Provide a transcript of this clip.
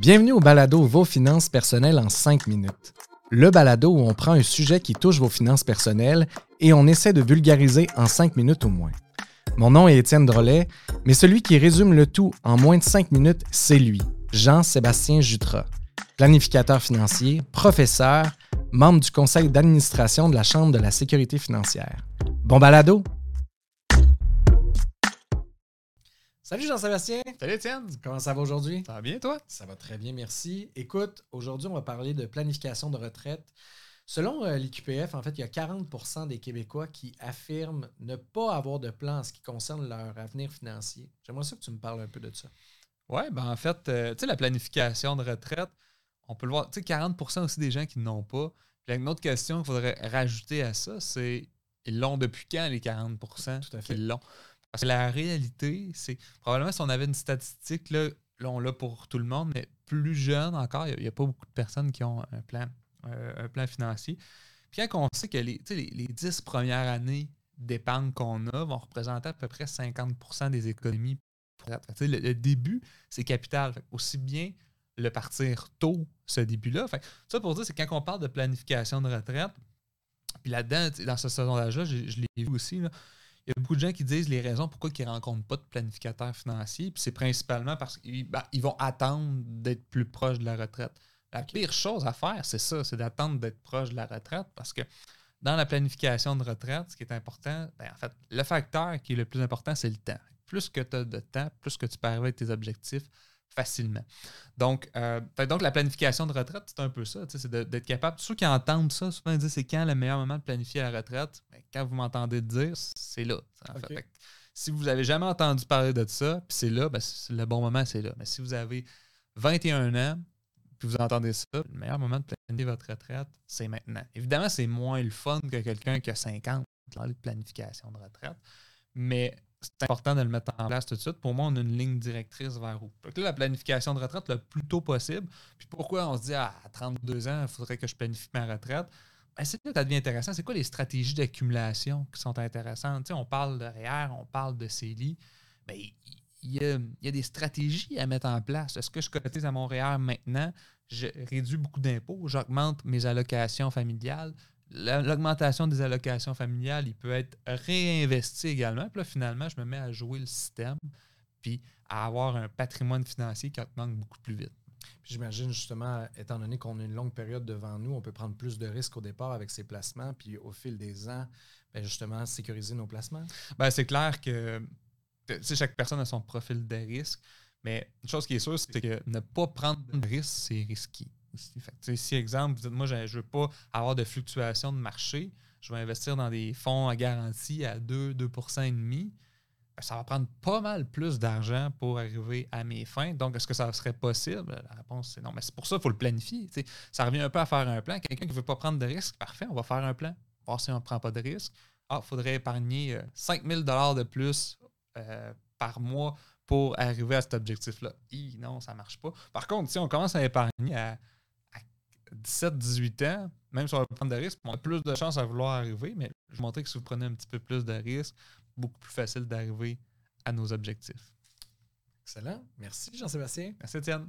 Bienvenue au balado Vos finances personnelles en 5 minutes. Le balado où on prend un sujet qui touche vos finances personnelles et on essaie de vulgariser en 5 minutes au moins. Mon nom est Étienne Drolet, mais celui qui résume le tout en moins de 5 minutes, c'est lui, Jean-Sébastien Jutras, planificateur financier, professeur, membre du conseil d'administration de la Chambre de la sécurité financière. Bon balado! Salut Jean-Sébastien! Salut Étienne! Comment ça va aujourd'hui? Ça va bien toi? Ça va très bien, merci. Écoute, aujourd'hui, on va parler de planification de retraite. Selon euh, l'IQPF, en fait, il y a 40% des Québécois qui affirment ne pas avoir de plan en ce qui concerne leur avenir financier. J'aimerais ça que tu me parles un peu de ça. Oui, ben en fait, euh, tu sais, la planification de retraite, on peut le voir, tu sais, 40% aussi des gens qui n'ont pas. Puis une autre question qu'il faudrait rajouter à ça, c'est ils l'ont depuis quand les 40 Tout à fait. Ils l'ont? Parce que la réalité, c'est probablement si on avait une statistique, là, on l'a pour tout le monde, mais plus jeune encore, il n'y a, pas beaucoup de personnes qui ont un plan, euh, un plan financier. Puis quand on sait que les, les, les 10 premières années d'épargne qu'on a vont représenter à peu près 50% des économies. Le, le, début, c'est capital. aussi bien le partir tôt, ce début-là. Ça pour dire, c'est quand on parle de planification de retraite, puis là-dedans, dans ce sondage-là, je, je l'ai vu aussi, là, il y a beaucoup de gens qui disent les raisons pourquoi ils ne rencontrent pas de planificateur financier. Puis c'est principalement parce qu'ils ben, vont attendre d'être plus proches de la retraite. La pire chose à faire, c'est ça, c'est d'attendre d'être proche de la retraite parce que dans la planification de retraite, ce qui est important, ben, en fait, le facteur qui est le plus important, c'est le temps. Plus que tu as de temps, plus que tu peux arriver à tes objectifs, facilement. Donc, euh, donc la planification de retraite, c'est un peu ça, c'est d'être capable. Ceux qui entendent ça, souvent ils disent c'est quand le meilleur moment de planifier la retraite? Ben, quand vous m'entendez dire, c'est là. si vous n'avez jamais entendu parler de ça, puis c'est là, ben, le bon moment, c'est là. Mais si vous avez 21 ans, puis vous entendez ça, le meilleur moment de planifier votre retraite, c'est maintenant. Évidemment, c'est moins le fun que quelqu'un qui a 50 ans de planification de retraite, mais c'est important de le mettre en place tout de suite. Pour moi, on a une ligne directrice vers où. La planification de retraite le plus tôt possible. Puis pourquoi on se dit ah, à 32 ans, il faudrait que je planifie ma retraite? Ben, c'est là que ça devient intéressant. C'est quoi les stratégies d'accumulation qui sont intéressantes? on parle de REER, on parle de CELI. Il y, a, il y, a, des stratégies à mettre en place. Est-ce que je cotise à mon REER maintenant? Je réduis beaucoup d'impôts, j'augmente mes allocations familiales, l'augmentation des allocations familiales, il peut être réinvesti également. Puis là, finalement, je me mets à jouer le système, puis à avoir un patrimoine financier qui augmente beaucoup plus vite. J'imagine justement, étant donné qu'on a une longue période devant nous, on peut prendre plus de risques au départ avec ces placements, puis au fil des ans, ben, justement, sécuriser nos placements. Ben, c'est clair que chaque personne a son profil de risque, mais une chose qui est sûre, c'est que ne pas prendre de risque, c'est risqué. Si, exemple, vous dites, moi, je ne veux pas avoir de fluctuation de marché, je vais investir dans des fonds à garantie à 2, 2% et demi, ben, ça va prendre pas mal plus d'argent pour arriver à mes fins. Donc, est-ce que ça serait possible? La réponse, c'est non. Mais c'est pour ça qu'il faut le planifier. Ça revient un peu à faire un plan. Quelqu'un qui ne veut pas prendre de risque, parfait, on va faire un plan. Voir si on ne prend pas de risque. Ah, il faudrait épargner 5 euh, 000 de plus euh, par mois pour arriver à cet objectif-là. Non, ça ne marche pas. Par contre, si on commence à épargner à 17-18 ans, même si on va prendre des risques, on a plus de chances à vouloir arriver, mais je vais montrer que si vous prenez un petit peu plus de risques, beaucoup plus facile d'arriver à nos objectifs. Excellent. Merci Jean-Sébastien. Merci Étienne.